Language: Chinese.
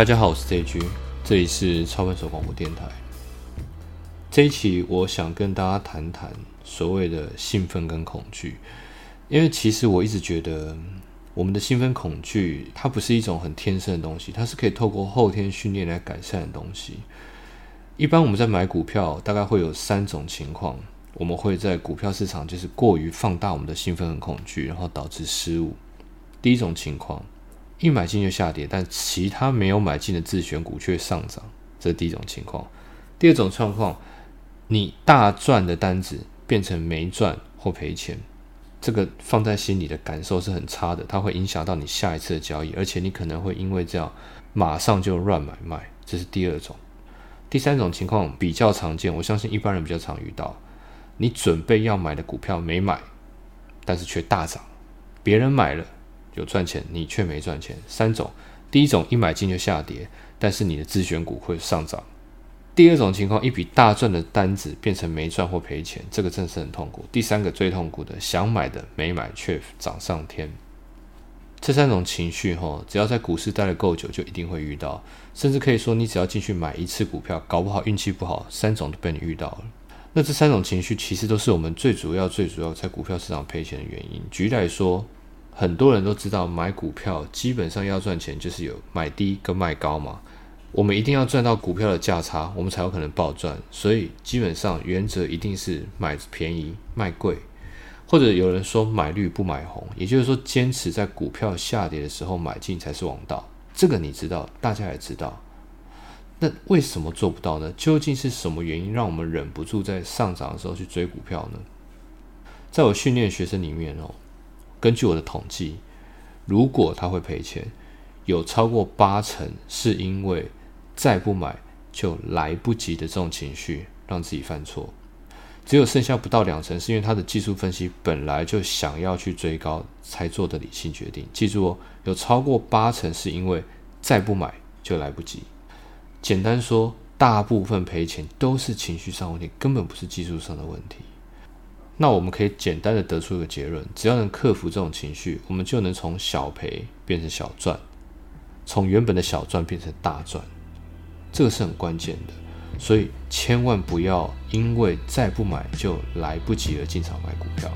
大家好，我是 JG，这里是超分手广播电台。这一期我想跟大家谈谈所谓的兴奋跟恐惧，因为其实我一直觉得我们的兴奋恐惧它不是一种很天生的东西，它是可以透过后天训练来改善的东西。一般我们在买股票，大概会有三种情况，我们会在股票市场就是过于放大我们的兴奋和恐惧，然后导致失误。第一种情况。一买进就下跌，但其他没有买进的自选股却上涨，这是第一种情况。第二种状况，你大赚的单子变成没赚或赔钱，这个放在心里的感受是很差的，它会影响到你下一次的交易，而且你可能会因为这样马上就乱买卖，这是第二种。第三种情况比较常见，我相信一般人比较常遇到，你准备要买的股票没买，但是却大涨，别人买了。有赚钱，你却没赚钱。三种，第一种一买进就下跌，但是你的自选股会上涨。第二种情况，一笔大赚的单子变成没赚或赔钱，这个真是很痛苦。第三个最痛苦的，想买的没买却涨上天。这三种情绪，哈，只要在股市待了够久，就一定会遇到。甚至可以说，你只要进去买一次股票，搞不好运气不好，三种都被你遇到了。那这三种情绪，其实都是我们最主要、最主要在股票市场赔钱的原因。举例来说。很多人都知道，买股票基本上要赚钱，就是有买低跟卖高嘛。我们一定要赚到股票的价差，我们才有可能暴赚。所以基本上原则一定是买便宜卖贵，或者有人说买绿不买红，也就是说坚持在股票下跌的时候买进才是王道。这个你知道，大家也知道。那为什么做不到呢？究竟是什么原因让我们忍不住在上涨的时候去追股票呢？在我训练学生里面哦。根据我的统计，如果他会赔钱，有超过八成是因为再不买就来不及的这种情绪让自己犯错，只有剩下不到两成是因为他的技术分析本来就想要去追高才做的理性决定。记住哦，有超过八成是因为再不买就来不及。简单说，大部分赔钱都是情绪上问题，根本不是技术上的问题。那我们可以简单的得出一个结论：只要能克服这种情绪，我们就能从小赔变成小赚，从原本的小赚变成大赚。这个是很关键的，所以千万不要因为再不买就来不及而进场买股票。